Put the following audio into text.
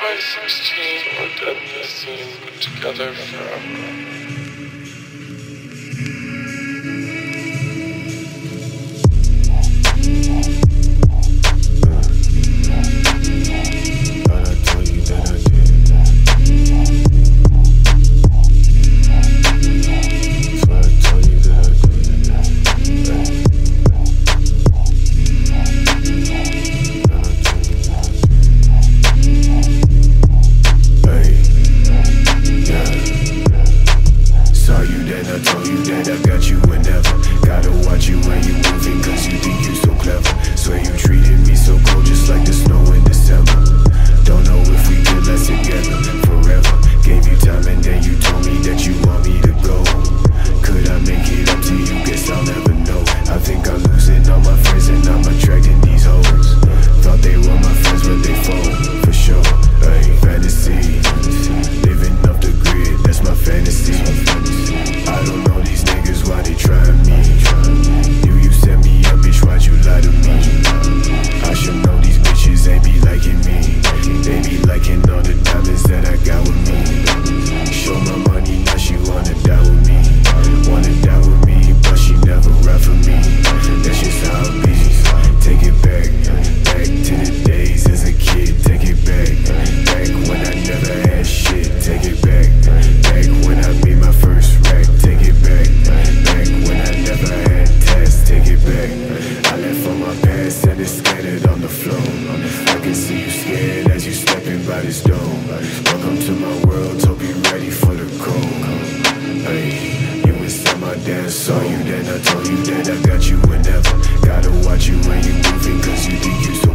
by 16 we're done this scene together forever. I told you that I got you and I Welcome to my world, so be ready for the cold. Hey, you inside my dance, saw you then I told you that I got you whenever. Gotta watch you when you moving, cause you think you so